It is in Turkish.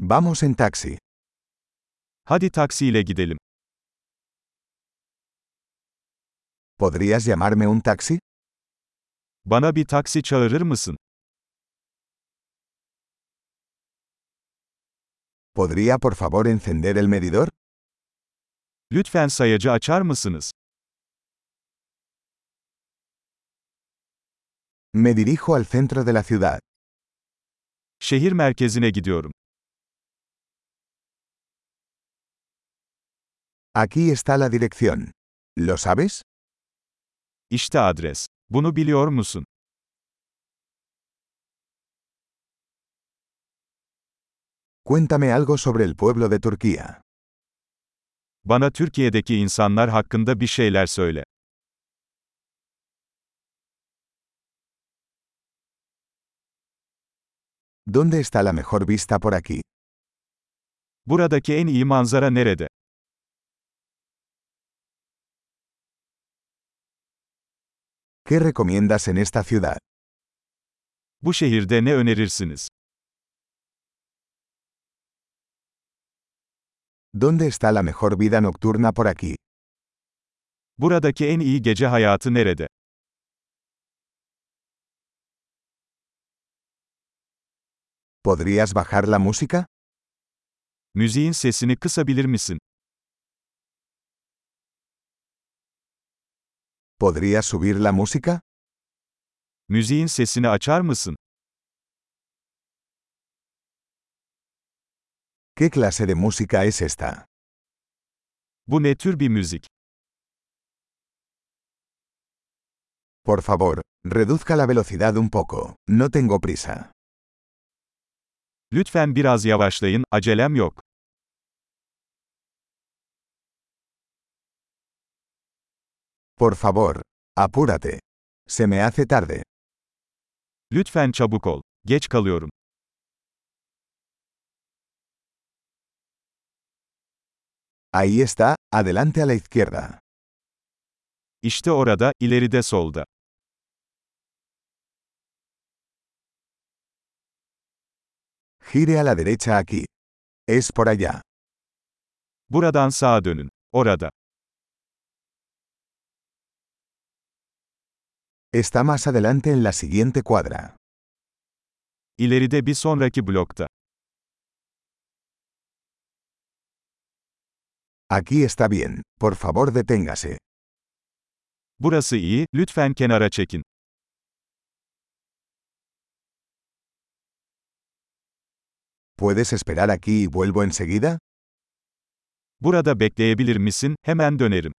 Vamos en taxi. Hadi taksiyle gidelim. ¿Podrías llamarme un taxi? Bana bir taksi çağırır mısın? ¿Podría por favor encender el medidor? Lütfen sayacı açar mısınız? Me dirijo al centro de la ciudad. Şehir merkezine gidiyorum. Aquí está la dirección. ¿Lo sabes? İşte adres. Bunu biliyor musun? Cuéntame algo sobre el pueblo de Turquía. Bana Türkiye'deki insanlar hakkında bir şeyler söyle. ¿Dónde está la mejor vista por aquí? Buradaki en iyi manzara nerede? ¿Qué recomiendas en esta ciudad? Bu şehirde ne önerirsiniz? ¿Dónde está la mejor vida nocturna por aquí? Buradaki en iyi gece hayatı nerede? ¿Podrías bajar la música? Müziğin sesini kısabilir misin? ¿Podrías subir la música? Müziğin sesini açar mısın? ¿Qué clase de música es esta? Bu ne tür bir müzik? Por favor, reduzca la velocidad un poco. No tengo prisa. Lütfen biraz yavaşlayın, acelem yok. Por favor, apúrate. Se me hace tarde. Lütfen çabuk ol. Geç kalıyorum. Ahí está, adelante a la izquierda. İşte orada, ileride solda. Gire a la derecha aquí. Es por allá. Buradan sağa dönün. Orada. Está más adelante en la siguiente cuadra. İleride bir sonraki blokta. Aquí está bien. Por favor deténgase. Burası iyi, lütfen kenara çekin. ¿Puedes esperar aquí y vuelvo enseguida? Burada bekleyebilir misin? Hemen dönerim.